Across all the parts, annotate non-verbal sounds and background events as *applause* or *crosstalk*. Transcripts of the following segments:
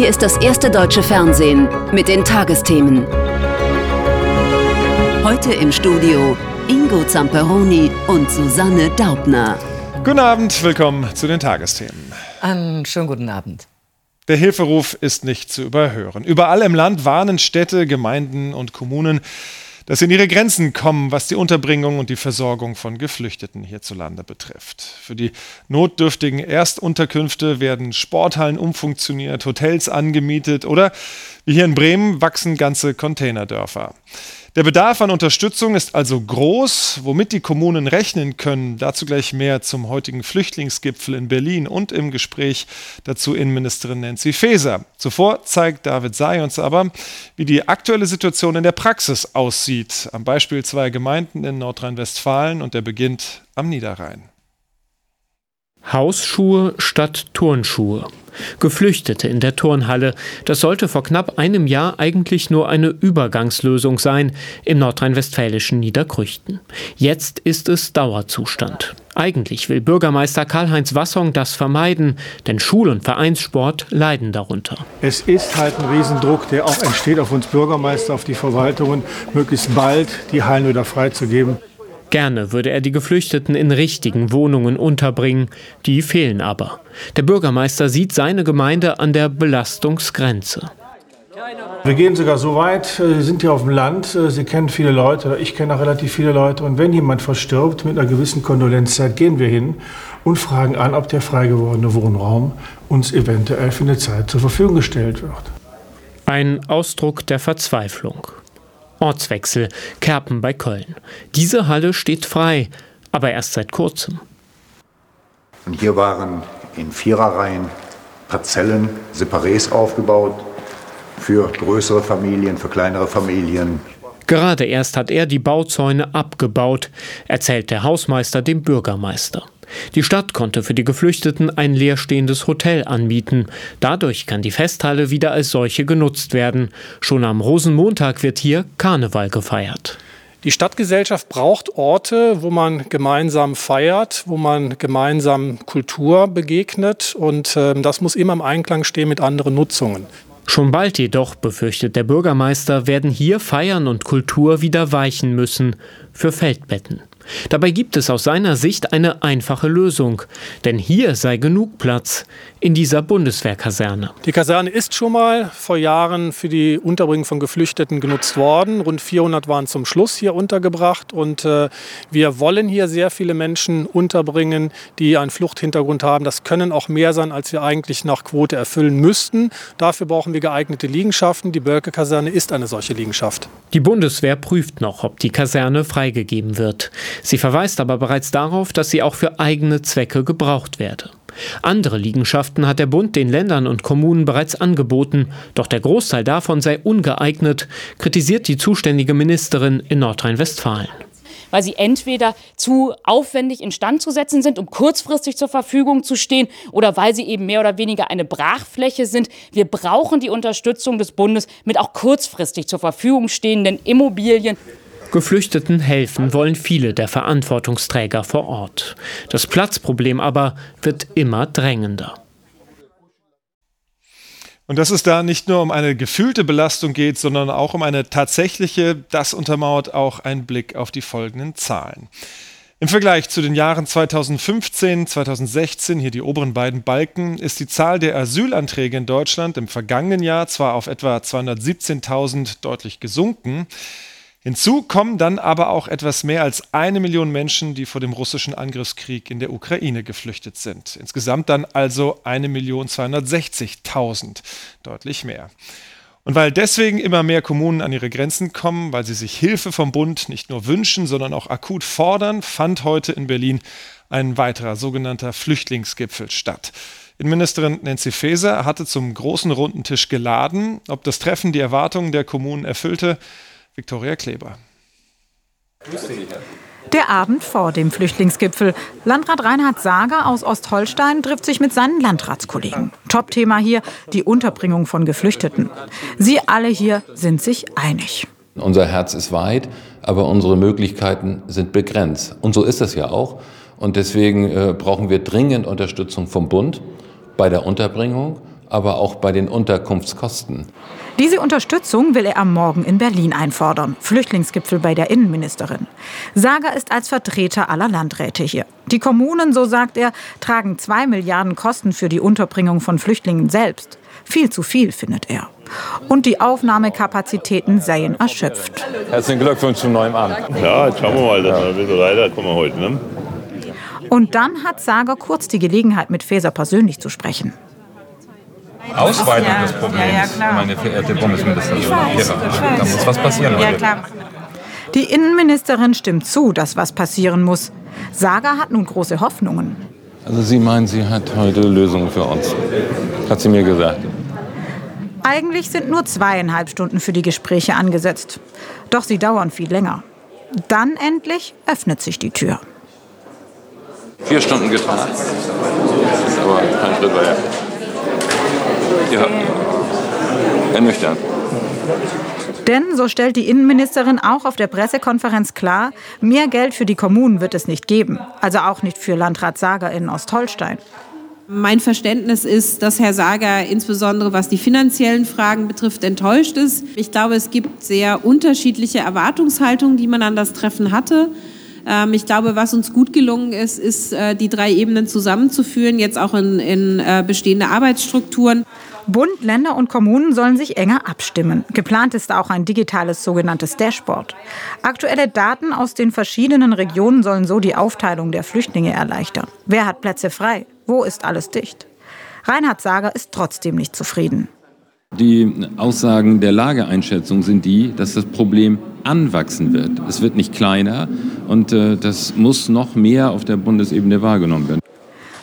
Hier ist das erste deutsche Fernsehen mit den Tagesthemen. Heute im Studio Ingo Zamperoni und Susanne Daubner. Guten Abend, willkommen zu den Tagesthemen. Einen schönen guten Abend. Der Hilferuf ist nicht zu überhören. Überall im Land warnen Städte, Gemeinden und Kommunen, dass sie in ihre Grenzen kommen, was die Unterbringung und die Versorgung von Geflüchteten hierzulande betrifft. Für die notdürftigen Erstunterkünfte werden Sporthallen umfunktioniert, Hotels angemietet oder, wie hier in Bremen, wachsen ganze Containerdörfer. Der Bedarf an Unterstützung ist also groß, womit die Kommunen rechnen können. Dazu gleich mehr zum heutigen Flüchtlingsgipfel in Berlin und im Gespräch dazu Innenministerin Nancy Faeser. Zuvor zeigt David Say uns aber, wie die aktuelle Situation in der Praxis aussieht, am Beispiel zweier Gemeinden in Nordrhein-Westfalen und der beginnt am Niederrhein. Hausschuhe statt Turnschuhe. Geflüchtete in der Turnhalle. Das sollte vor knapp einem Jahr eigentlich nur eine Übergangslösung sein im nordrhein-westfälischen Niederkrüchten. Jetzt ist es Dauerzustand. Eigentlich will Bürgermeister Karl-Heinz Wassong das vermeiden, denn Schul- und Vereinssport leiden darunter. Es ist halt ein Riesendruck, der auch entsteht auf uns Bürgermeister, auf die Verwaltungen, möglichst bald die Hallen wieder freizugeben. Gerne würde er die Geflüchteten in richtigen Wohnungen unterbringen, die fehlen aber. Der Bürgermeister sieht seine Gemeinde an der Belastungsgrenze. Wir gehen sogar so weit, äh, Sie sind hier auf dem Land, äh, Sie kennen viele Leute, oder ich kenne auch relativ viele Leute. Und wenn jemand verstirbt mit einer gewissen Kondolenzzeit, gehen wir hin und fragen an, ob der frei gewordene Wohnraum uns eventuell für eine Zeit zur Verfügung gestellt wird. Ein Ausdruck der Verzweiflung. Ortswechsel, Kerpen bei Köln. Diese Halle steht frei, aber erst seit kurzem. Und hier waren in Viererreihen Parzellen, Separés aufgebaut für größere Familien, für kleinere Familien. Gerade erst hat er die Bauzäune abgebaut, erzählt der Hausmeister dem Bürgermeister. Die Stadt konnte für die Geflüchteten ein leerstehendes Hotel anbieten. Dadurch kann die Festhalle wieder als solche genutzt werden. Schon am Rosenmontag wird hier Karneval gefeiert. Die Stadtgesellschaft braucht Orte, wo man gemeinsam feiert, wo man gemeinsam Kultur begegnet und äh, das muss immer im Einklang stehen mit anderen Nutzungen. Schon bald jedoch, befürchtet der Bürgermeister, werden hier Feiern und Kultur wieder weichen müssen für Feldbetten. Dabei gibt es aus seiner Sicht eine einfache Lösung, denn hier sei genug Platz in dieser Bundeswehrkaserne. Die Kaserne ist schon mal vor Jahren für die Unterbringung von Geflüchteten genutzt worden. Rund 400 waren zum Schluss hier untergebracht und äh, wir wollen hier sehr viele Menschen unterbringen, die einen Fluchthintergrund haben. Das können auch mehr sein, als wir eigentlich nach Quote erfüllen müssten. Dafür brauchen wir geeignete Liegenschaften. Die Bölke-Kaserne ist eine solche Liegenschaft. Die Bundeswehr prüft noch, ob die Kaserne freigegeben wird. Sie verweist aber bereits darauf, dass sie auch für eigene Zwecke gebraucht werde. Andere Liegenschaften hat der Bund den Ländern und Kommunen bereits angeboten, doch der Großteil davon sei ungeeignet, kritisiert die zuständige Ministerin in Nordrhein-Westfalen weil sie entweder zu aufwendig instand zu setzen sind, um kurzfristig zur Verfügung zu stehen, oder weil sie eben mehr oder weniger eine Brachfläche sind. Wir brauchen die Unterstützung des Bundes mit auch kurzfristig zur Verfügung stehenden Immobilien. Geflüchteten helfen wollen viele der Verantwortungsträger vor Ort. Das Platzproblem aber wird immer drängender. Und dass es da nicht nur um eine gefühlte Belastung geht, sondern auch um eine tatsächliche, das untermauert auch ein Blick auf die folgenden Zahlen. Im Vergleich zu den Jahren 2015, 2016, hier die oberen beiden Balken, ist die Zahl der Asylanträge in Deutschland im vergangenen Jahr zwar auf etwa 217.000 deutlich gesunken, Hinzu kommen dann aber auch etwas mehr als eine Million Menschen, die vor dem russischen Angriffskrieg in der Ukraine geflüchtet sind. Insgesamt dann also eine Million 260.000, deutlich mehr. Und weil deswegen immer mehr Kommunen an ihre Grenzen kommen, weil sie sich Hilfe vom Bund nicht nur wünschen, sondern auch akut fordern, fand heute in Berlin ein weiterer sogenannter Flüchtlingsgipfel statt. Innenministerin Nancy Faeser hatte zum großen runden Tisch geladen. Ob das Treffen die Erwartungen der Kommunen erfüllte, Viktoria Kleber. Der Abend vor dem Flüchtlingsgipfel. Landrat Reinhard Sager aus Ostholstein trifft sich mit seinen Landratskollegen. Top-Thema hier die Unterbringung von Geflüchteten. Sie alle hier sind sich einig. Unser Herz ist weit, aber unsere Möglichkeiten sind begrenzt. Und so ist es ja auch. Und deswegen äh, brauchen wir dringend Unterstützung vom Bund bei der Unterbringung aber auch bei den Unterkunftskosten. Diese Unterstützung will er am Morgen in Berlin einfordern. Flüchtlingsgipfel bei der Innenministerin. Sager ist als Vertreter aller Landräte hier. Die Kommunen, so sagt er, tragen zwei Milliarden Kosten für die Unterbringung von Flüchtlingen selbst. Viel zu viel, findet er. Und die Aufnahmekapazitäten seien erschöpft. Herzlichen Glückwunsch zum neuen Amt. Ja, jetzt schauen wir mal, dass wir ein bisschen weiterkommen heute. Ne? Und dann hat Sager kurz die Gelegenheit, mit Faeser persönlich zu sprechen. Ausweitung ja, des Problems, ja, ja, meine verehrte Bundesministerin. Da muss was passieren. Ja, klar. Die Innenministerin stimmt zu, dass was passieren muss. Saga hat nun große Hoffnungen. Also sie meint, sie hat heute Lösungen für uns. Hat sie mir gesagt. Eigentlich sind nur zweieinhalb Stunden für die Gespräche angesetzt. Doch sie dauern viel länger. Dann endlich öffnet sich die Tür. Vier Stunden getan. Aber kein Schritt weiter. Ja, ernüchternd. Denn, so stellt die Innenministerin auch auf der Pressekonferenz klar, mehr Geld für die Kommunen wird es nicht geben. Also auch nicht für Landrat Sager in Ostholstein. Mein Verständnis ist, dass Herr Sager insbesondere was die finanziellen Fragen betrifft, enttäuscht ist. Ich glaube, es gibt sehr unterschiedliche Erwartungshaltungen, die man an das Treffen hatte. Ähm, ich glaube, was uns gut gelungen ist, ist, äh, die drei Ebenen zusammenzuführen, jetzt auch in, in äh, bestehende Arbeitsstrukturen. Bund, Länder und Kommunen sollen sich enger abstimmen. Geplant ist auch ein digitales sogenanntes Dashboard. Aktuelle Daten aus den verschiedenen Regionen sollen so die Aufteilung der Flüchtlinge erleichtern. Wer hat Plätze frei? Wo ist alles dicht? Reinhard Sager ist trotzdem nicht zufrieden. Die Aussagen der Lageeinschätzung sind die, dass das Problem anwachsen wird. Es wird nicht kleiner und äh, das muss noch mehr auf der Bundesebene wahrgenommen werden.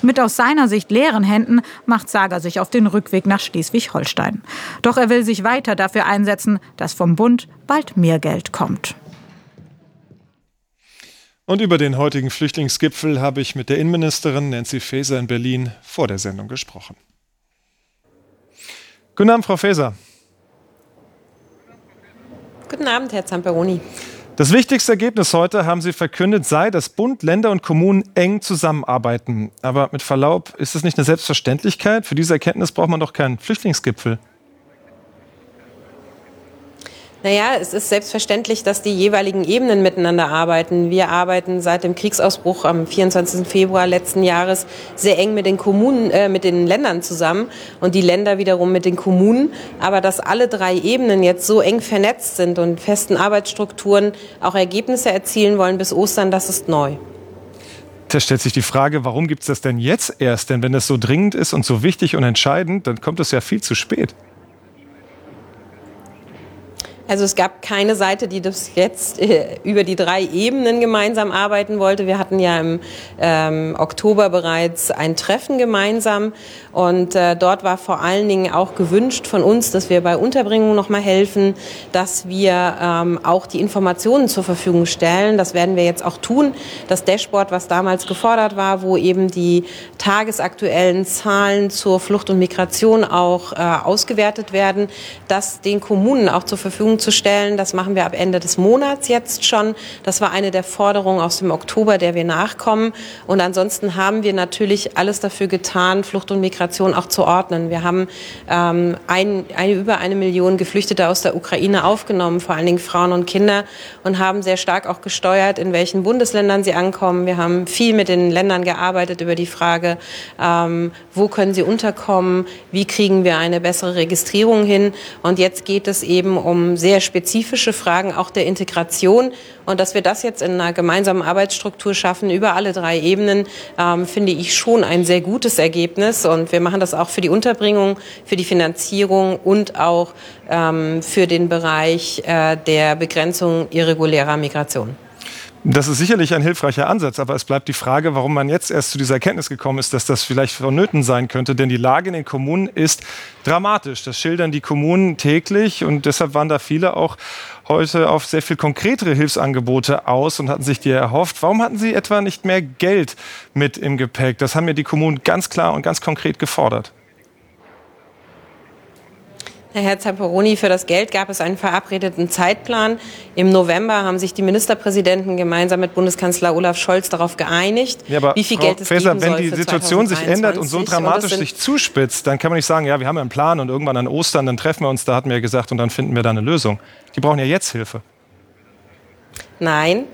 Mit aus seiner Sicht leeren Händen macht Sager sich auf den Rückweg nach Schleswig-Holstein. Doch er will sich weiter dafür einsetzen, dass vom Bund bald mehr Geld kommt. Und über den heutigen Flüchtlingsgipfel habe ich mit der Innenministerin Nancy Faeser in Berlin vor der Sendung gesprochen. Guten Abend, Frau Faeser. Guten Abend, Herr Zamperoni. Das wichtigste Ergebnis heute, haben Sie verkündet, sei, dass Bund, Länder und Kommunen eng zusammenarbeiten. Aber mit Verlaub, ist das nicht eine Selbstverständlichkeit? Für diese Erkenntnis braucht man doch keinen Flüchtlingsgipfel. Naja, es ist selbstverständlich, dass die jeweiligen Ebenen miteinander arbeiten. Wir arbeiten seit dem Kriegsausbruch am 24. Februar letzten Jahres sehr eng mit den Kommunen, äh, mit den Ländern zusammen und die Länder wiederum mit den Kommunen. Aber dass alle drei Ebenen jetzt so eng vernetzt sind und festen Arbeitsstrukturen auch Ergebnisse erzielen wollen bis Ostern, das ist neu. Da stellt sich die Frage, warum gibt es das denn jetzt erst? Denn wenn es so dringend ist und so wichtig und entscheidend, dann kommt es ja viel zu spät. Also es gab keine Seite, die das jetzt äh, über die drei Ebenen gemeinsam arbeiten wollte. Wir hatten ja im ähm, Oktober bereits ein Treffen gemeinsam und äh, dort war vor allen Dingen auch gewünscht von uns, dass wir bei Unterbringung noch mal helfen, dass wir ähm, auch die Informationen zur Verfügung stellen. Das werden wir jetzt auch tun. Das Dashboard, was damals gefordert war, wo eben die tagesaktuellen Zahlen zur Flucht und Migration auch äh, ausgewertet werden, das den Kommunen auch zur Verfügung zu stellen. Das machen wir ab Ende des Monats jetzt schon. Das war eine der Forderungen aus dem Oktober, der wir nachkommen. Und ansonsten haben wir natürlich alles dafür getan, Flucht und Migration auch zu ordnen. Wir haben ähm, ein, eine, über eine Million Geflüchtete aus der Ukraine aufgenommen, vor allen Dingen Frauen und Kinder, und haben sehr stark auch gesteuert, in welchen Bundesländern sie ankommen. Wir haben viel mit den Ländern gearbeitet über die Frage, ähm, wo können sie unterkommen, wie kriegen wir eine bessere Registrierung hin. Und jetzt geht es eben um sehr spezifische Fragen auch der Integration. Und dass wir das jetzt in einer gemeinsamen Arbeitsstruktur schaffen, über alle drei Ebenen, ähm, finde ich schon ein sehr gutes Ergebnis. Und wir machen das auch für die Unterbringung, für die Finanzierung und auch ähm, für den Bereich äh, der Begrenzung irregulärer Migration. Das ist sicherlich ein hilfreicher Ansatz, aber es bleibt die Frage, warum man jetzt erst zu dieser Erkenntnis gekommen ist, dass das vielleicht vonnöten sein könnte. Denn die Lage in den Kommunen ist dramatisch. Das schildern die Kommunen täglich und deshalb waren da viele auch heute auf sehr viel konkretere Hilfsangebote aus und hatten sich die erhofft. Warum hatten Sie etwa nicht mehr Geld mit im Gepäck? Das haben ja die Kommunen ganz klar und ganz konkret gefordert. Herr Zamperoni, für das Geld gab es einen verabredeten Zeitplan. Im November haben sich die Ministerpräsidenten gemeinsam mit Bundeskanzler Olaf Scholz darauf geeinigt, ja, wie viel Frau Geld es Faeser, geben wenn soll die für Situation sich ändert und so 2023. dramatisch sich zuspitzt, dann kann man nicht sagen, ja, wir haben einen Plan und irgendwann an Ostern, dann treffen wir uns, da hatten wir gesagt und dann finden wir da eine Lösung. Die brauchen ja jetzt Hilfe. Nein,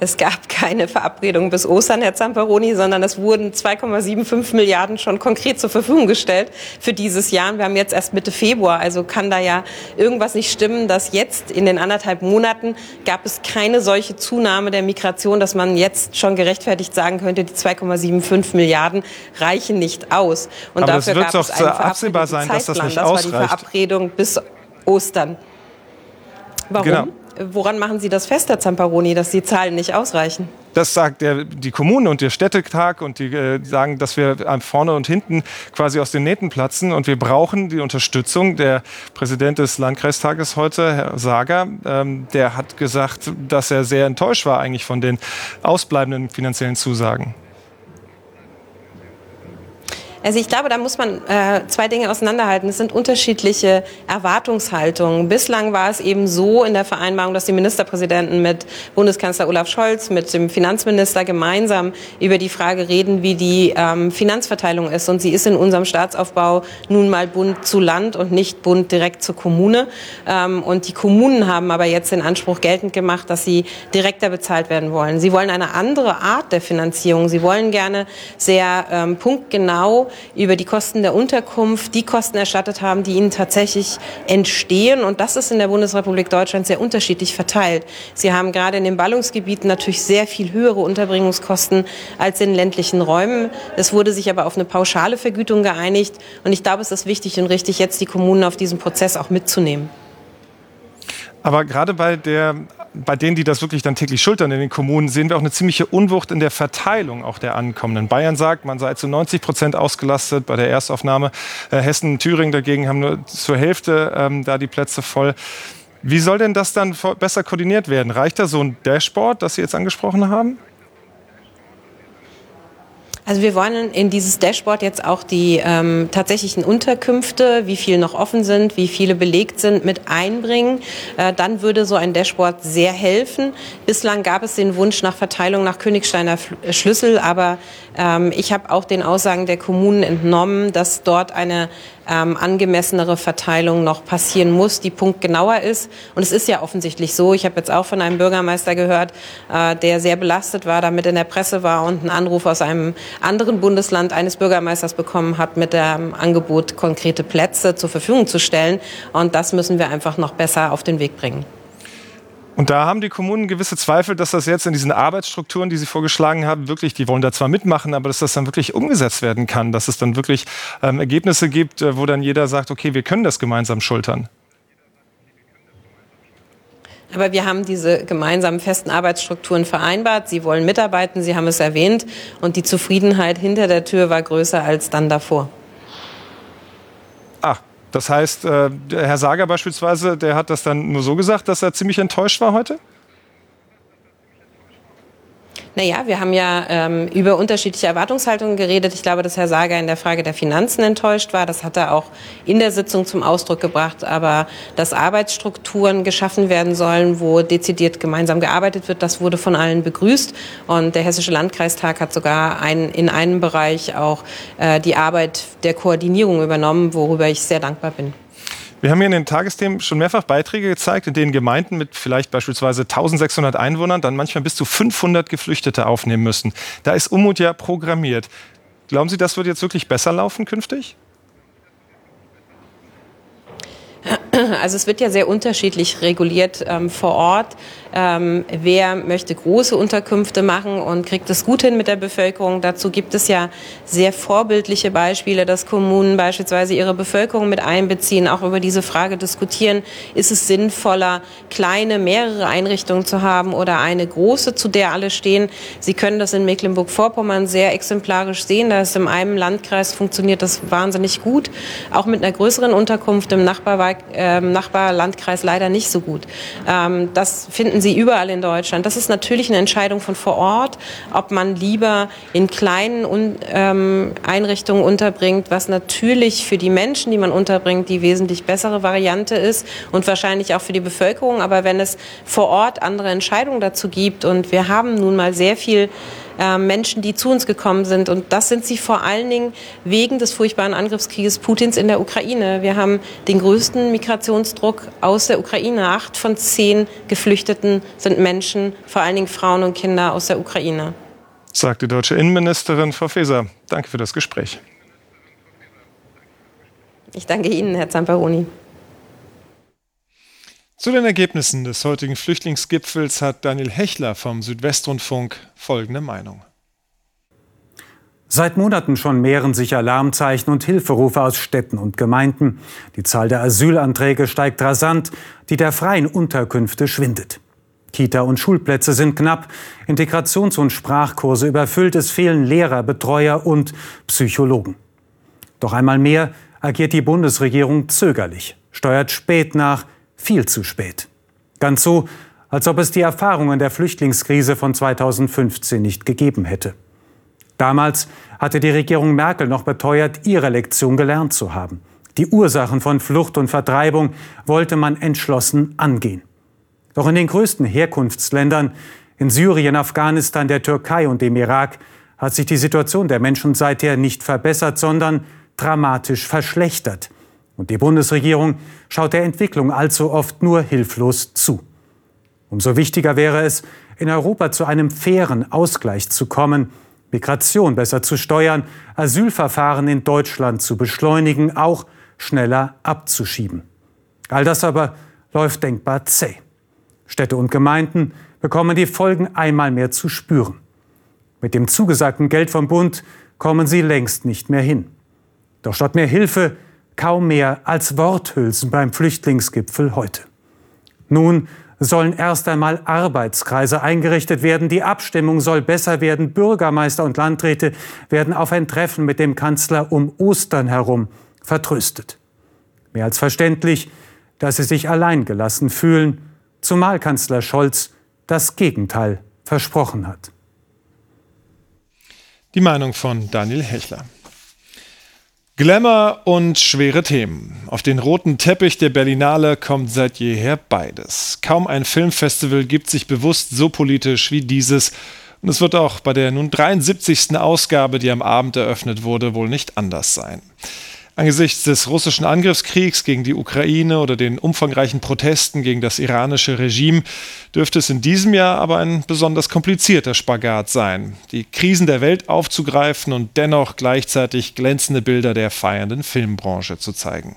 es gab keine Verabredung bis Ostern, Herr Zamperoni, sondern es wurden 2,75 Milliarden schon konkret zur Verfügung gestellt für dieses Jahr. Und wir haben jetzt erst Mitte Februar, also kann da ja irgendwas nicht stimmen, dass jetzt in den anderthalb Monaten gab es keine solche Zunahme der Migration, dass man jetzt schon gerechtfertigt sagen könnte, die 2,75 Milliarden reichen nicht aus. Und Aber das dafür wird gab doch es einen absehbar sein, dass das Zeitplan. nicht das war ausreicht. die Verabredung bis Ostern. Warum? Genau. Woran machen Sie das fest, Herr Zamperoni, dass die Zahlen nicht ausreichen? Das sagt der, die Kommune und der Städtetag und die äh, sagen, dass wir vorne und hinten quasi aus den Nähten platzen und wir brauchen die Unterstützung. Der Präsident des Landkreistages heute, Herr Sager, ähm, der hat gesagt, dass er sehr enttäuscht war eigentlich von den ausbleibenden finanziellen Zusagen. Also ich glaube, da muss man äh, zwei Dinge auseinanderhalten. Es sind unterschiedliche Erwartungshaltungen. Bislang war es eben so in der Vereinbarung, dass die Ministerpräsidenten mit Bundeskanzler Olaf Scholz, mit dem Finanzminister gemeinsam über die Frage reden, wie die ähm, Finanzverteilung ist. Und sie ist in unserem Staatsaufbau nun mal Bund zu Land und nicht Bund direkt zur Kommune. Ähm, und die Kommunen haben aber jetzt den Anspruch geltend gemacht, dass sie direkter bezahlt werden wollen. Sie wollen eine andere Art der Finanzierung. Sie wollen gerne sehr ähm, punktgenau über die Kosten der Unterkunft die Kosten erstattet haben, die ihnen tatsächlich entstehen. Und das ist in der Bundesrepublik Deutschland sehr unterschiedlich verteilt. Sie haben gerade in den Ballungsgebieten natürlich sehr viel höhere Unterbringungskosten als in ländlichen Räumen. Es wurde sich aber auf eine pauschale Vergütung geeinigt. Und ich glaube, es ist wichtig und richtig, jetzt die Kommunen auf diesen Prozess auch mitzunehmen. Aber gerade bei, der, bei denen, die das wirklich dann täglich schultern in den Kommunen, sehen wir auch eine ziemliche Unwucht in der Verteilung auch der Ankommenden. Bayern sagt, man sei zu 90 Prozent ausgelastet bei der Erstaufnahme. Äh, Hessen und Thüringen dagegen haben nur zur Hälfte ähm, da die Plätze voll. Wie soll denn das dann besser koordiniert werden? Reicht da so ein Dashboard, das Sie jetzt angesprochen haben? Also wir wollen in dieses Dashboard jetzt auch die ähm, tatsächlichen Unterkünfte, wie viel noch offen sind, wie viele belegt sind, mit einbringen. Äh, dann würde so ein Dashboard sehr helfen. Bislang gab es den Wunsch nach Verteilung nach Königsteiner äh, Schlüssel, aber ähm, ich habe auch den Aussagen der Kommunen entnommen, dass dort eine ähm, angemessenere Verteilung noch passieren muss, die punktgenauer ist. Und es ist ja offensichtlich so. Ich habe jetzt auch von einem Bürgermeister gehört, äh, der sehr belastet war, damit in der Presse war und einen Anruf aus einem anderen Bundesland eines Bürgermeisters bekommen hat, mit dem Angebot, konkrete Plätze zur Verfügung zu stellen. Und das müssen wir einfach noch besser auf den Weg bringen. Und da haben die Kommunen gewisse Zweifel, dass das jetzt in diesen Arbeitsstrukturen, die sie vorgeschlagen haben, wirklich, die wollen da zwar mitmachen, aber dass das dann wirklich umgesetzt werden kann, dass es dann wirklich ähm, Ergebnisse gibt, äh, wo dann jeder sagt, okay, wir können das gemeinsam schultern. Aber wir haben diese gemeinsamen festen Arbeitsstrukturen vereinbart. Sie wollen mitarbeiten, Sie haben es erwähnt. Und die Zufriedenheit hinter der Tür war größer als dann davor. Das heißt, äh, Herr Sager beispielsweise, der hat das dann nur so gesagt, dass er ziemlich enttäuscht war heute? Naja, wir haben ja ähm, über unterschiedliche Erwartungshaltungen geredet. Ich glaube, dass Herr Sager in der Frage der Finanzen enttäuscht war. Das hat er auch in der Sitzung zum Ausdruck gebracht. Aber dass Arbeitsstrukturen geschaffen werden sollen, wo dezidiert gemeinsam gearbeitet wird, das wurde von allen begrüßt. Und der Hessische Landkreistag hat sogar ein, in einem Bereich auch äh, die Arbeit der Koordinierung übernommen, worüber ich sehr dankbar bin. Wir haben hier in den Tagesthemen schon mehrfach Beiträge gezeigt, in denen Gemeinden mit vielleicht beispielsweise 1600 Einwohnern dann manchmal bis zu 500 Geflüchtete aufnehmen müssen. Da ist Umut ja programmiert. Glauben Sie, das wird jetzt wirklich besser laufen künftig? *clears throat* *clears throat* Also es wird ja sehr unterschiedlich reguliert ähm, vor Ort. Ähm, wer möchte große Unterkünfte machen und kriegt es gut hin mit der Bevölkerung? Dazu gibt es ja sehr vorbildliche Beispiele, dass Kommunen beispielsweise ihre Bevölkerung mit einbeziehen, auch über diese Frage diskutieren, ist es sinnvoller, kleine, mehrere Einrichtungen zu haben oder eine große, zu der alle stehen. Sie können das in Mecklenburg-Vorpommern sehr exemplarisch sehen. Da ist in einem Landkreis funktioniert das wahnsinnig gut. Auch mit einer größeren Unterkunft im Nachbarwald äh, ähm, Nachbarlandkreis leider nicht so gut. Ähm, das finden Sie überall in Deutschland. Das ist natürlich eine Entscheidung von vor Ort, ob man lieber in kleinen Un ähm, Einrichtungen unterbringt, was natürlich für die Menschen, die man unterbringt, die wesentlich bessere Variante ist und wahrscheinlich auch für die Bevölkerung. Aber wenn es vor Ort andere Entscheidungen dazu gibt und wir haben nun mal sehr viel äh, Menschen, die zu uns gekommen sind. Und das sind sie vor allen Dingen wegen des furchtbaren Angriffskrieges Putins in der Ukraine. Wir haben den größten Migrationsdruck aus der Ukraine. Acht von zehn Geflüchteten sind Menschen, vor allen Dingen Frauen und Kinder aus der Ukraine. Sagt die deutsche Innenministerin Frau Faeser. Danke für das Gespräch. Ich danke Ihnen, Herr Zamperoni. Zu den Ergebnissen des heutigen Flüchtlingsgipfels hat Daniel Hechler vom Südwestrundfunk folgende Meinung. Seit Monaten schon mehren sich Alarmzeichen und Hilferufe aus Städten und Gemeinden. Die Zahl der Asylanträge steigt rasant, die der freien Unterkünfte schwindet. Kita- und Schulplätze sind knapp, Integrations- und Sprachkurse überfüllt, es fehlen Lehrer, Betreuer und Psychologen. Doch einmal mehr agiert die Bundesregierung zögerlich, steuert spät nach, viel zu spät. Ganz so, als ob es die Erfahrungen der Flüchtlingskrise von 2015 nicht gegeben hätte. Damals hatte die Regierung Merkel noch beteuert, ihre Lektion gelernt zu haben. Die Ursachen von Flucht und Vertreibung wollte man entschlossen angehen. Doch in den größten Herkunftsländern, in Syrien, Afghanistan, der Türkei und dem Irak, hat sich die Situation der Menschen seither nicht verbessert, sondern dramatisch verschlechtert. Und die Bundesregierung schaut der Entwicklung allzu oft nur hilflos zu. Umso wichtiger wäre es, in Europa zu einem fairen Ausgleich zu kommen, Migration besser zu steuern, Asylverfahren in Deutschland zu beschleunigen, auch schneller abzuschieben. All das aber läuft denkbar zäh. Städte und Gemeinden bekommen die Folgen einmal mehr zu spüren. Mit dem zugesagten Geld vom Bund kommen sie längst nicht mehr hin. Doch statt mehr Hilfe kaum mehr als Worthülsen beim Flüchtlingsgipfel heute. Nun sollen erst einmal Arbeitskreise eingerichtet werden. Die Abstimmung soll besser werden. Bürgermeister und Landräte werden auf ein Treffen mit dem Kanzler um Ostern herum vertröstet. Mehr als verständlich, dass sie sich alleingelassen fühlen, zumal Kanzler Scholz das Gegenteil versprochen hat. Die Meinung von Daniel Hechler. Glamour und schwere Themen. Auf den roten Teppich der Berlinale kommt seit jeher beides. Kaum ein Filmfestival gibt sich bewusst so politisch wie dieses. Und es wird auch bei der nun 73. Ausgabe, die am Abend eröffnet wurde, wohl nicht anders sein. Angesichts des russischen Angriffskriegs gegen die Ukraine oder den umfangreichen Protesten gegen das iranische Regime dürfte es in diesem Jahr aber ein besonders komplizierter Spagat sein, die Krisen der Welt aufzugreifen und dennoch gleichzeitig glänzende Bilder der feiernden Filmbranche zu zeigen.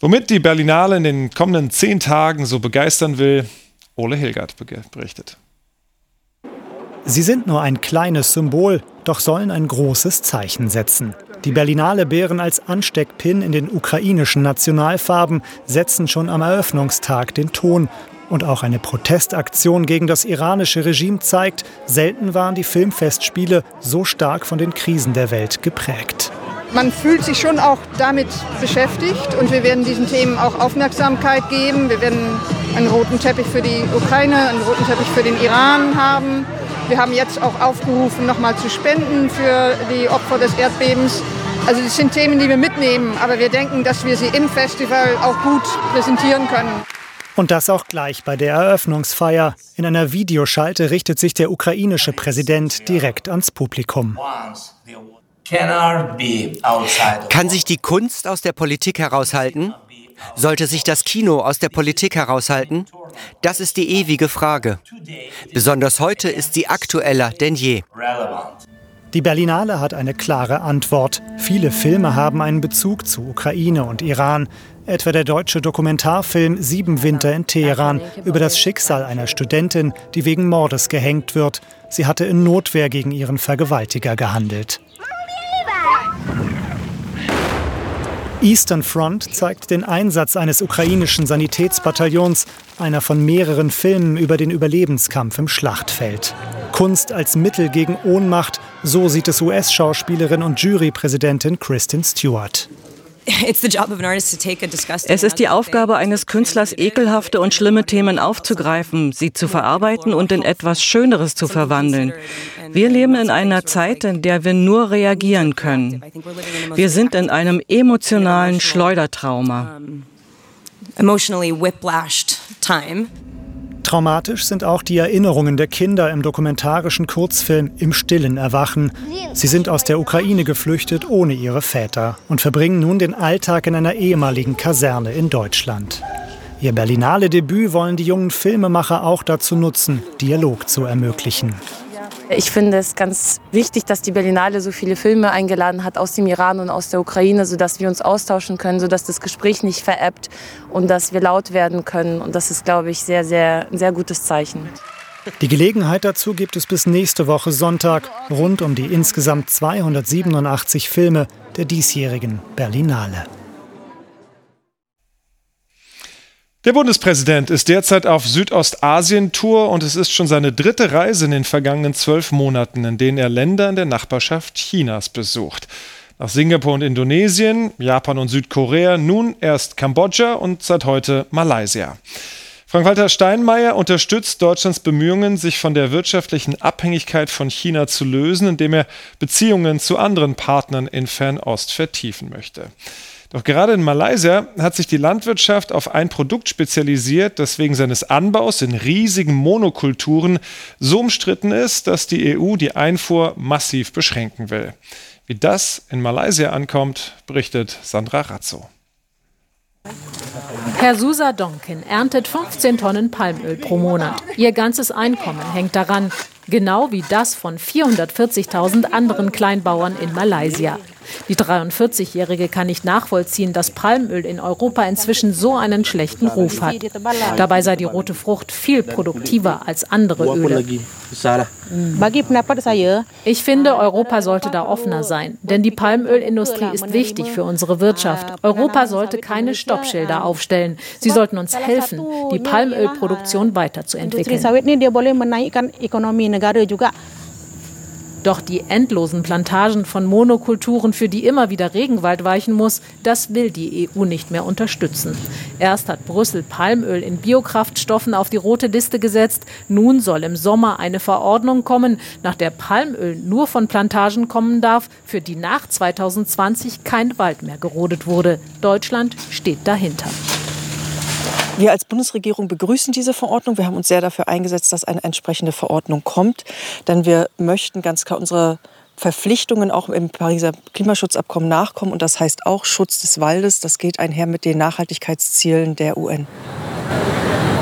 Womit die Berlinale in den kommenden zehn Tagen so begeistern will, Ole Hilgert berichtet. Sie sind nur ein kleines Symbol, doch sollen ein großes Zeichen setzen. Die Berlinale Bären als Ansteckpin in den ukrainischen Nationalfarben setzen schon am Eröffnungstag den Ton. Und auch eine Protestaktion gegen das iranische Regime zeigt, selten waren die Filmfestspiele so stark von den Krisen der Welt geprägt. Man fühlt sich schon auch damit beschäftigt und wir werden diesen Themen auch Aufmerksamkeit geben. Wir werden einen roten Teppich für die Ukraine, einen roten Teppich für den Iran haben. Wir haben jetzt auch aufgerufen, nochmal zu spenden für die Opfer des Erdbebens. Also das sind Themen, die wir mitnehmen, aber wir denken, dass wir sie im Festival auch gut präsentieren können. Und das auch gleich bei der Eröffnungsfeier. In einer Videoschalte richtet sich der ukrainische Präsident direkt ans Publikum. Kann sich die Kunst aus der Politik heraushalten? Sollte sich das Kino aus der Politik heraushalten? Das ist die ewige Frage. Besonders heute ist sie aktueller denn je. Die Berlinale hat eine klare Antwort. Viele Filme haben einen Bezug zu Ukraine und Iran. Etwa der deutsche Dokumentarfilm Sieben Winter in Teheran über das Schicksal einer Studentin, die wegen Mordes gehängt wird. Sie hatte in Notwehr gegen ihren Vergewaltiger gehandelt. Eastern Front zeigt den Einsatz eines ukrainischen Sanitätsbataillons, einer von mehreren Filmen über den Überlebenskampf im Schlachtfeld. Kunst als Mittel gegen Ohnmacht, so sieht es US-Schauspielerin und Jurypräsidentin Kristen Stewart. *laughs* Es ist die Aufgabe eines Künstlers, ekelhafte und schlimme Themen aufzugreifen, sie zu verarbeiten und in etwas Schöneres zu verwandeln. Wir leben in einer Zeit, in der wir nur reagieren können. Wir sind in einem emotionalen Schleudertrauma. Emotionally whiplashed time. Traumatisch sind auch die Erinnerungen der Kinder im dokumentarischen Kurzfilm Im stillen Erwachen. Sie sind aus der Ukraine geflüchtet ohne ihre Väter und verbringen nun den Alltag in einer ehemaligen Kaserne in Deutschland. Ihr Berlinale Debüt wollen die jungen Filmemacher auch dazu nutzen, Dialog zu ermöglichen. Ich finde es ganz wichtig, dass die Berlinale so viele Filme eingeladen hat aus dem Iran und aus der Ukraine, sodass wir uns austauschen können, sodass das Gespräch nicht veräppt und dass wir laut werden können. Und das ist, glaube ich, sehr, sehr, ein sehr gutes Zeichen. Die Gelegenheit dazu gibt es bis nächste Woche Sonntag rund um die insgesamt 287 Filme der diesjährigen Berlinale. Der Bundespräsident ist derzeit auf Südostasien-Tour und es ist schon seine dritte Reise in den vergangenen zwölf Monaten, in denen er Länder in der Nachbarschaft Chinas besucht. Nach Singapur und Indonesien, Japan und Südkorea, nun erst Kambodscha und seit heute Malaysia. Frank-Walter Steinmeier unterstützt Deutschlands Bemühungen, sich von der wirtschaftlichen Abhängigkeit von China zu lösen, indem er Beziehungen zu anderen Partnern in Fernost vertiefen möchte. Doch gerade in Malaysia hat sich die Landwirtschaft auf ein Produkt spezialisiert, das wegen seines Anbaus in riesigen Monokulturen so umstritten ist, dass die EU die Einfuhr massiv beschränken will. Wie das in Malaysia ankommt, berichtet Sandra Razzo. Herr Susa Donkin erntet 15 Tonnen Palmöl pro Monat. Ihr ganzes Einkommen hängt daran, genau wie das von 440.000 anderen Kleinbauern in Malaysia. Die 43-Jährige kann nicht nachvollziehen, dass Palmöl in Europa inzwischen so einen schlechten Ruf hat. Dabei sei die rote Frucht viel produktiver als andere Öle. Ich finde, Europa sollte da offener sein, denn die Palmölindustrie ist wichtig für unsere Wirtschaft. Europa sollte keine Stoppschilder aufstellen. Sie sollten uns helfen, die Palmölproduktion weiterzuentwickeln. Doch die endlosen Plantagen von Monokulturen, für die immer wieder Regenwald weichen muss, das will die EU nicht mehr unterstützen. Erst hat Brüssel Palmöl in Biokraftstoffen auf die rote Liste gesetzt. Nun soll im Sommer eine Verordnung kommen, nach der Palmöl nur von Plantagen kommen darf, für die nach 2020 kein Wald mehr gerodet wurde. Deutschland steht dahinter. Wir als Bundesregierung begrüßen diese Verordnung. Wir haben uns sehr dafür eingesetzt, dass eine entsprechende Verordnung kommt. Denn wir möchten ganz klar unsere Verpflichtungen auch im Pariser Klimaschutzabkommen nachkommen. Und das heißt auch Schutz des Waldes. Das geht einher mit den Nachhaltigkeitszielen der UN.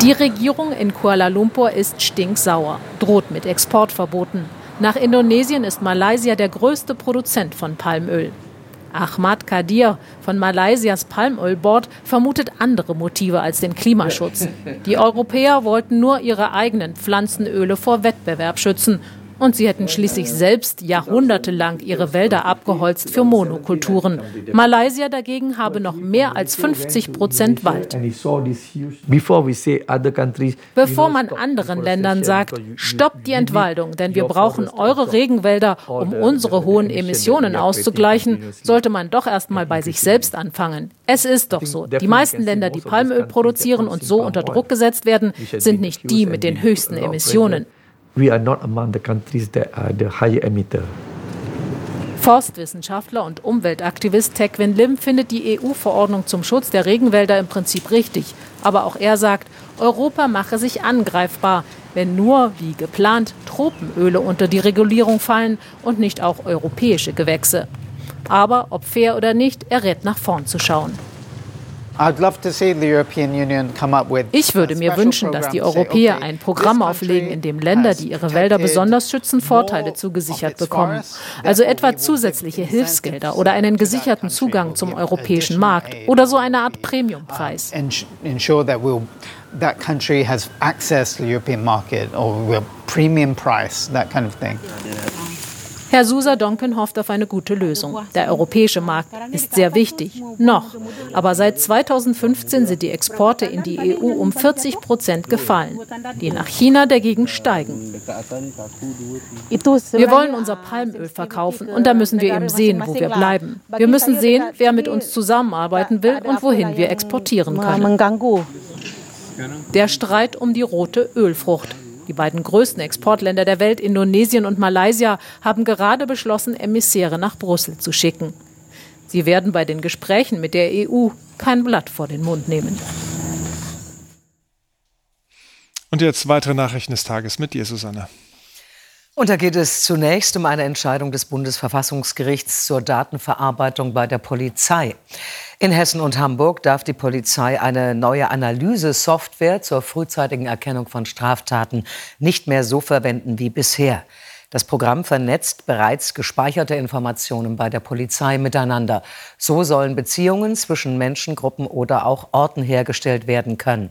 Die Regierung in Kuala Lumpur ist stinksauer, droht mit Exportverboten. Nach Indonesien ist Malaysia der größte Produzent von Palmöl. Ahmad Kadir von Malaysias Palmöl Board vermutet andere Motive als den Klimaschutz. *laughs* Die Europäer wollten nur ihre eigenen Pflanzenöle vor Wettbewerb schützen und sie hätten schließlich selbst jahrhundertelang ihre Wälder abgeholzt für Monokulturen. Malaysia dagegen habe noch mehr als 50 Prozent Wald. Bevor man anderen Ländern sagt, stoppt die Entwaldung, denn wir brauchen eure Regenwälder, um unsere hohen Emissionen auszugleichen, sollte man doch erst mal bei sich selbst anfangen. Es ist doch so. Die meisten Länder, die Palmöl produzieren und so unter Druck gesetzt werden, sind nicht die mit den höchsten Emissionen we are not among the countries that are the higher emitter. Forstwissenschaftler und Umweltaktivist Tekwin Lim findet die EU-Verordnung zum Schutz der Regenwälder im Prinzip richtig. Aber auch er sagt, Europa mache sich angreifbar, wenn nur, wie geplant, Tropenöle unter die Regulierung fallen und nicht auch europäische Gewächse. Aber ob fair oder nicht, er rät nach vorn zu schauen. Ich würde mir wünschen, dass die Europäer ein Programm auflegen, in dem Länder, die ihre Wälder besonders schützen, Vorteile zugesichert bekommen. Also etwa zusätzliche Hilfsgelder oder einen gesicherten Zugang zum europäischen Markt oder so eine Art Premiumpreis. that country has access to the European market or premium price, that kind of thing. Herr Susa Donken hofft auf eine gute Lösung. Der europäische Markt ist sehr wichtig, noch. Aber seit 2015 sind die Exporte in die EU um 40 Prozent gefallen, die nach China dagegen steigen. Wir wollen unser Palmöl verkaufen und da müssen wir eben sehen, wo wir bleiben. Wir müssen sehen, wer mit uns zusammenarbeiten will und wohin wir exportieren können. Der Streit um die rote Ölfrucht. Die beiden größten Exportländer der Welt, Indonesien und Malaysia, haben gerade beschlossen, Emissäre nach Brüssel zu schicken. Sie werden bei den Gesprächen mit der EU kein Blatt vor den Mund nehmen. Und jetzt weitere Nachrichten des Tages mit dir, Susanne. Und da geht es zunächst um eine Entscheidung des Bundesverfassungsgerichts zur Datenverarbeitung bei der Polizei. In Hessen und Hamburg darf die Polizei eine neue Analyse-Software zur frühzeitigen Erkennung von Straftaten nicht mehr so verwenden wie bisher. Das Programm vernetzt bereits gespeicherte Informationen bei der Polizei miteinander. So sollen Beziehungen zwischen Menschengruppen oder auch Orten hergestellt werden können.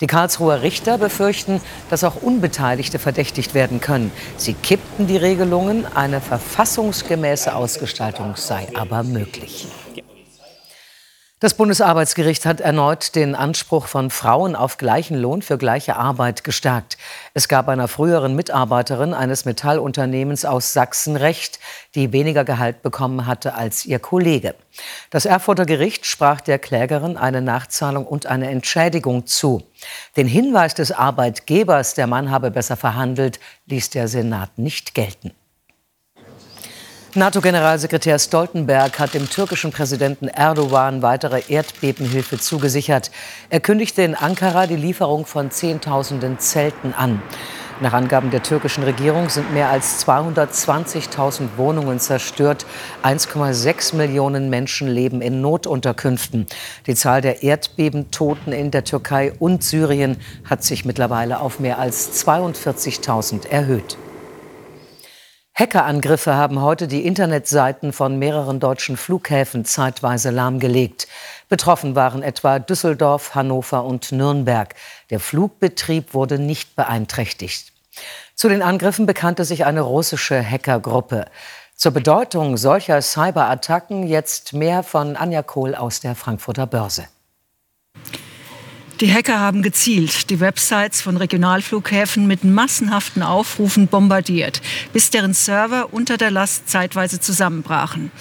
Die Karlsruher Richter befürchten, dass auch Unbeteiligte verdächtigt werden können. Sie kippten die Regelungen, eine verfassungsgemäße Ausgestaltung sei aber möglich. Das Bundesarbeitsgericht hat erneut den Anspruch von Frauen auf gleichen Lohn für gleiche Arbeit gestärkt. Es gab einer früheren Mitarbeiterin eines Metallunternehmens aus Sachsen Recht, die weniger Gehalt bekommen hatte als ihr Kollege. Das Erfurter Gericht sprach der Klägerin eine Nachzahlung und eine Entschädigung zu. Den Hinweis des Arbeitgebers, der Mann habe besser verhandelt, ließ der Senat nicht gelten. NATO-Generalsekretär Stoltenberg hat dem türkischen Präsidenten Erdogan weitere Erdbebenhilfe zugesichert. Er kündigte in Ankara die Lieferung von Zehntausenden Zelten an. Nach Angaben der türkischen Regierung sind mehr als 220.000 Wohnungen zerstört. 1,6 Millionen Menschen leben in Notunterkünften. Die Zahl der Erdbebentoten in der Türkei und Syrien hat sich mittlerweile auf mehr als 42.000 erhöht. Hackerangriffe haben heute die Internetseiten von mehreren deutschen Flughäfen zeitweise lahmgelegt. Betroffen waren etwa Düsseldorf, Hannover und Nürnberg. Der Flugbetrieb wurde nicht beeinträchtigt. Zu den Angriffen bekannte sich eine russische Hackergruppe. Zur Bedeutung solcher Cyberattacken jetzt mehr von Anja Kohl aus der Frankfurter Börse. Die Hacker haben gezielt die Websites von Regionalflughäfen mit massenhaften Aufrufen bombardiert, bis deren Server unter der Last zeitweise zusammenbrachen.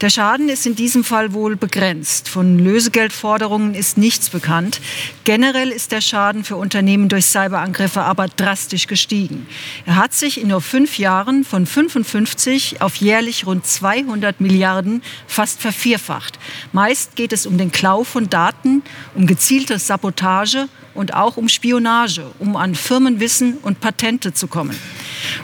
Der Schaden ist in diesem Fall wohl begrenzt. Von Lösegeldforderungen ist nichts bekannt. Generell ist der Schaden für Unternehmen durch Cyberangriffe aber drastisch gestiegen. Er hat sich in nur fünf Jahren von 55 auf jährlich rund 200 Milliarden fast vervierfacht. Meist geht es um den Klau von Daten, um gezielte Sabotage Sabotage und auch um Spionage, um an Firmenwissen und Patente zu kommen.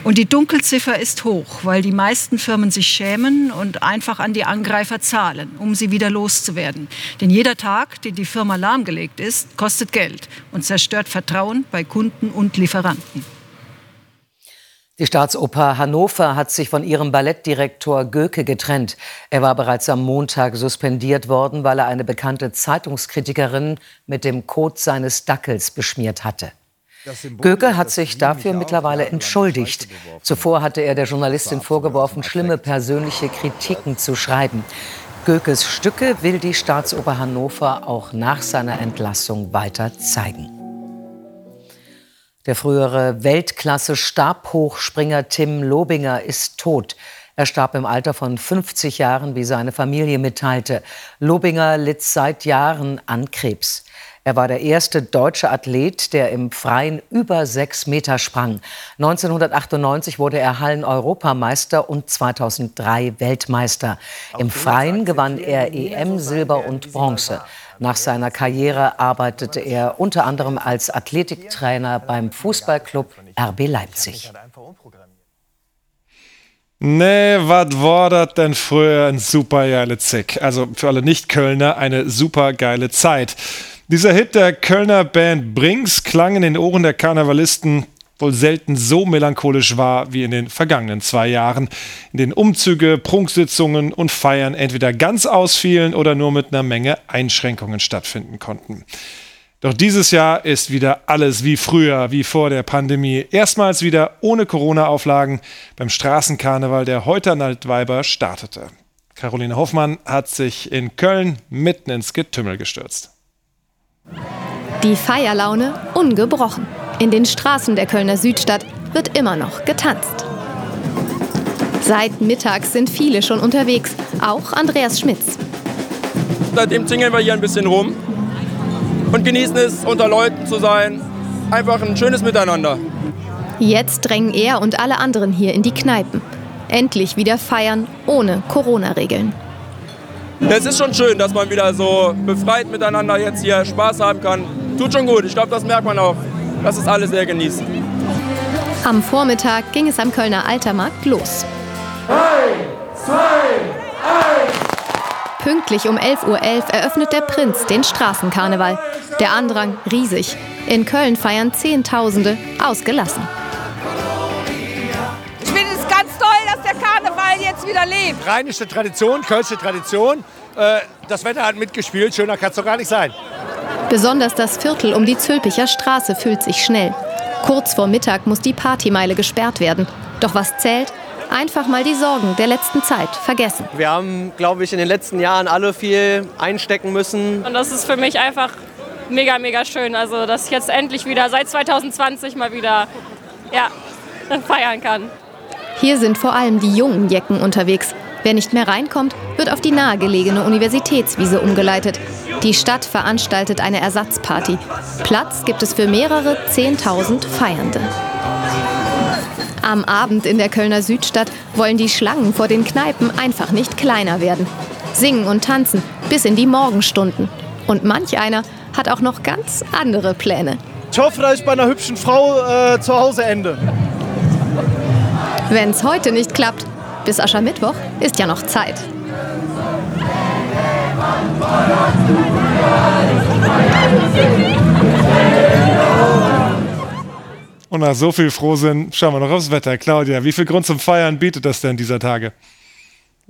Und die Dunkelziffer ist hoch, weil die meisten Firmen sich schämen und einfach an die Angreifer zahlen, um sie wieder loszuwerden. Denn jeder Tag, den die Firma lahmgelegt ist, kostet Geld und zerstört Vertrauen bei Kunden und Lieferanten. Die Staatsoper Hannover hat sich von ihrem Ballettdirektor Göke getrennt. Er war bereits am Montag suspendiert worden, weil er eine bekannte Zeitungskritikerin mit dem Kot seines Dackels beschmiert hatte. Göke hat sich dafür mittlerweile entschuldigt. Zuvor hatte er der Journalistin vorgeworfen, schlimme persönliche Kritiken zu schreiben. Gökes Stücke will die Staatsoper Hannover auch nach seiner Entlassung weiter zeigen. Der frühere Weltklasse-Stabhochspringer Tim Lobinger ist tot. Er starb im Alter von 50 Jahren, wie seine Familie mitteilte. Lobinger litt seit Jahren an Krebs. Er war der erste deutsche Athlet, der im Freien über sechs Meter sprang. 1998 wurde er Hallen-Europameister und 2003 Weltmeister. Im Freien gewann er EM, Silber und Bronze. Nach seiner Karriere arbeitete er unter anderem als Athletiktrainer beim Fußballclub RB Leipzig. Nee, was war das denn früher ein super geile Zick? Also für alle Nicht-Kölner eine super geile Zeit. Dieser Hit der Kölner Band Brinks klang in den Ohren der Karnevalisten wohl selten so melancholisch war wie in den vergangenen zwei Jahren, in denen Umzüge, Prunksitzungen und Feiern entweder ganz ausfielen oder nur mit einer Menge Einschränkungen stattfinden konnten. Doch dieses Jahr ist wieder alles wie früher, wie vor der Pandemie. Erstmals wieder ohne Corona-Auflagen beim Straßenkarneval, der heute an Altweiber startete. Caroline Hoffmann hat sich in Köln mitten ins Getümmel gestürzt. Die Feierlaune ungebrochen. In den Straßen der Kölner Südstadt wird immer noch getanzt. Seit mittags sind viele schon unterwegs, auch Andreas Schmitz. Seitdem zingeln wir hier ein bisschen rum und genießen es, unter Leuten zu sein. Einfach ein schönes Miteinander. Jetzt drängen er und alle anderen hier in die Kneipen. Endlich wieder feiern ohne Corona-Regeln. Es ist schon schön, dass man wieder so befreit miteinander jetzt hier Spaß haben kann. Tut schon gut. Ich glaube, das merkt man auch, dass es alle sehr genießen. Am Vormittag ging es am Kölner Altermarkt los. Drei, zwei, eins. Pünktlich um 11.11 Uhr .11 eröffnet der Prinz den Straßenkarneval. Der Andrang riesig. In Köln feiern Zehntausende ausgelassen. Jetzt wieder lebt. Rheinische Tradition, kölsche Tradition. Äh, das Wetter hat mitgespielt, schöner kann es doch gar nicht sein. Besonders das Viertel um die Zülpicher Straße füllt sich schnell. Kurz vor Mittag muss die Partymeile gesperrt werden. Doch was zählt? Einfach mal die Sorgen der letzten Zeit vergessen. Wir haben, glaube ich, in den letzten Jahren alle viel einstecken müssen. Und das ist für mich einfach mega, mega schön. Also, dass ich jetzt endlich wieder seit 2020 mal wieder ja, feiern kann. Hier sind vor allem die jungen Jecken unterwegs. Wer nicht mehr reinkommt, wird auf die nahegelegene Universitätswiese umgeleitet. Die Stadt veranstaltet eine Ersatzparty. Platz gibt es für mehrere 10.000 Feiernde. Am Abend in der Kölner Südstadt wollen die Schlangen vor den Kneipen einfach nicht kleiner werden. Singen und tanzen bis in die Morgenstunden. Und manch einer hat auch noch ganz andere Pläne. Ich hoffe, dass ich bei einer hübschen Frau äh, zu Hause ende. Wenn es heute nicht klappt, bis Aschermittwoch ist ja noch Zeit. Und nach so viel Frohsinn schauen wir noch aufs Wetter. Claudia, wie viel Grund zum Feiern bietet das denn dieser Tage?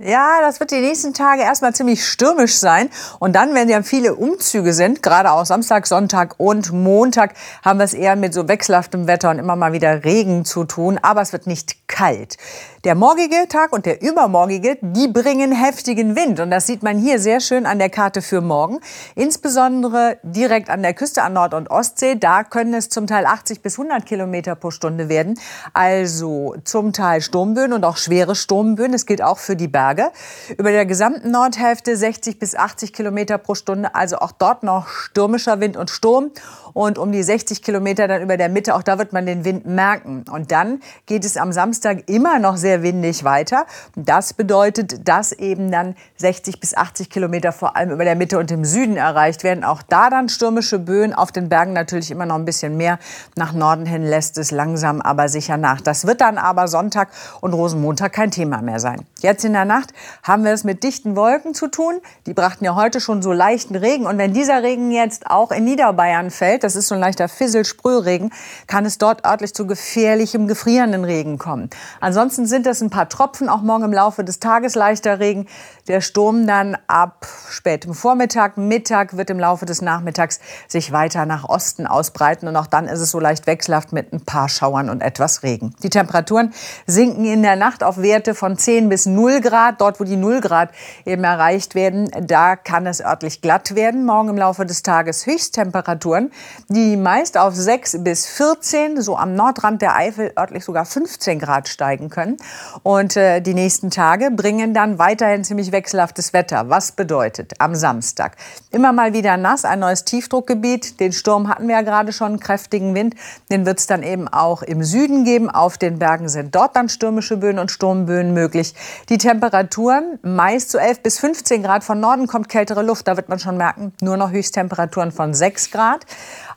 Ja, das wird die nächsten Tage erstmal ziemlich stürmisch sein. Und dann, wenn ja viele Umzüge sind, gerade auch Samstag, Sonntag und Montag, haben wir es eher mit so wechselhaftem Wetter und immer mal wieder Regen zu tun. Aber es wird nicht kalt. Der morgige Tag und der übermorgige, die bringen heftigen Wind. Und das sieht man hier sehr schön an der Karte für morgen. Insbesondere direkt an der Küste an Nord- und Ostsee. Da können es zum Teil 80 bis 100 Kilometer pro Stunde werden. Also zum Teil Sturmböen und auch schwere Sturmböen. Das gilt auch für die Berge. Über der gesamten Nordhälfte 60 bis 80 Kilometer pro Stunde. Also auch dort noch stürmischer Wind und Sturm und um die 60 Kilometer dann über der Mitte. Auch da wird man den Wind merken. Und dann geht es am Samstag immer noch sehr windig weiter. Das bedeutet, dass eben dann 60 bis 80 Kilometer vor allem über der Mitte und im Süden erreicht werden. Auch da dann stürmische Böen, auf den Bergen natürlich immer noch ein bisschen mehr. Nach Norden hin lässt es langsam aber sicher nach. Das wird dann aber Sonntag und Rosenmontag kein Thema mehr sein. Jetzt in der Nacht haben wir es mit dichten Wolken zu tun. Die brachten ja heute schon so leichten Regen. Und wenn dieser Regen jetzt auch in Niederbayern fällt, das ist so ein leichter Fissel-Sprühregen, kann es dort örtlich zu gefährlichem, gefrierenden Regen kommen. Ansonsten sind das ein paar Tropfen, auch morgen im Laufe des Tages leichter Regen. Der Sturm dann ab spätem Vormittag, Mittag wird im Laufe des Nachmittags sich weiter nach Osten ausbreiten. Und auch dann ist es so leicht wechselhaft mit ein paar Schauern und etwas Regen. Die Temperaturen sinken in der Nacht auf Werte von 10 bis 0 Grad. Dort, wo die 0 Grad eben erreicht werden, da kann es örtlich glatt werden. Morgen im Laufe des Tages Höchsttemperaturen die meist auf 6 bis 14, so am Nordrand der Eifel örtlich sogar 15 Grad steigen können. Und äh, die nächsten Tage bringen dann weiterhin ziemlich wechselhaftes Wetter. Was bedeutet am Samstag? Immer mal wieder nass, ein neues Tiefdruckgebiet. Den Sturm hatten wir ja gerade schon, kräftigen Wind. Den wird es dann eben auch im Süden geben. Auf den Bergen sind dort dann stürmische Böen und Sturmböen möglich. Die Temperaturen meist zu so 11 bis 15 Grad. Von Norden kommt kältere Luft. Da wird man schon merken, nur noch Höchsttemperaturen von 6 Grad.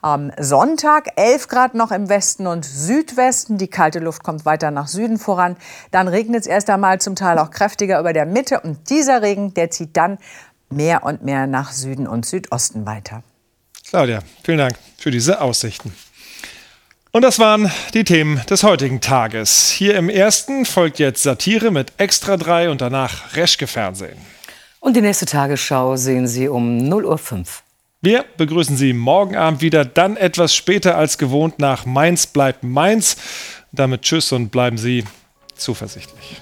Am Sonntag 11 Grad noch im Westen und Südwesten. Die kalte Luft kommt weiter nach Süden voran. Dann regnet es erst einmal zum Teil auch kräftiger über der Mitte. Und dieser Regen, der zieht dann mehr und mehr nach Süden und Südosten weiter. Claudia, vielen Dank für diese Aussichten. Und das waren die Themen des heutigen Tages. Hier im ersten folgt jetzt Satire mit Extra 3 und danach Reschke Fernsehen. Und die nächste Tagesschau sehen Sie um 0.05 Uhr. Wir begrüßen Sie morgen Abend wieder, dann etwas später als gewohnt nach Mainz bleibt Mainz. Damit tschüss und bleiben Sie zuversichtlich.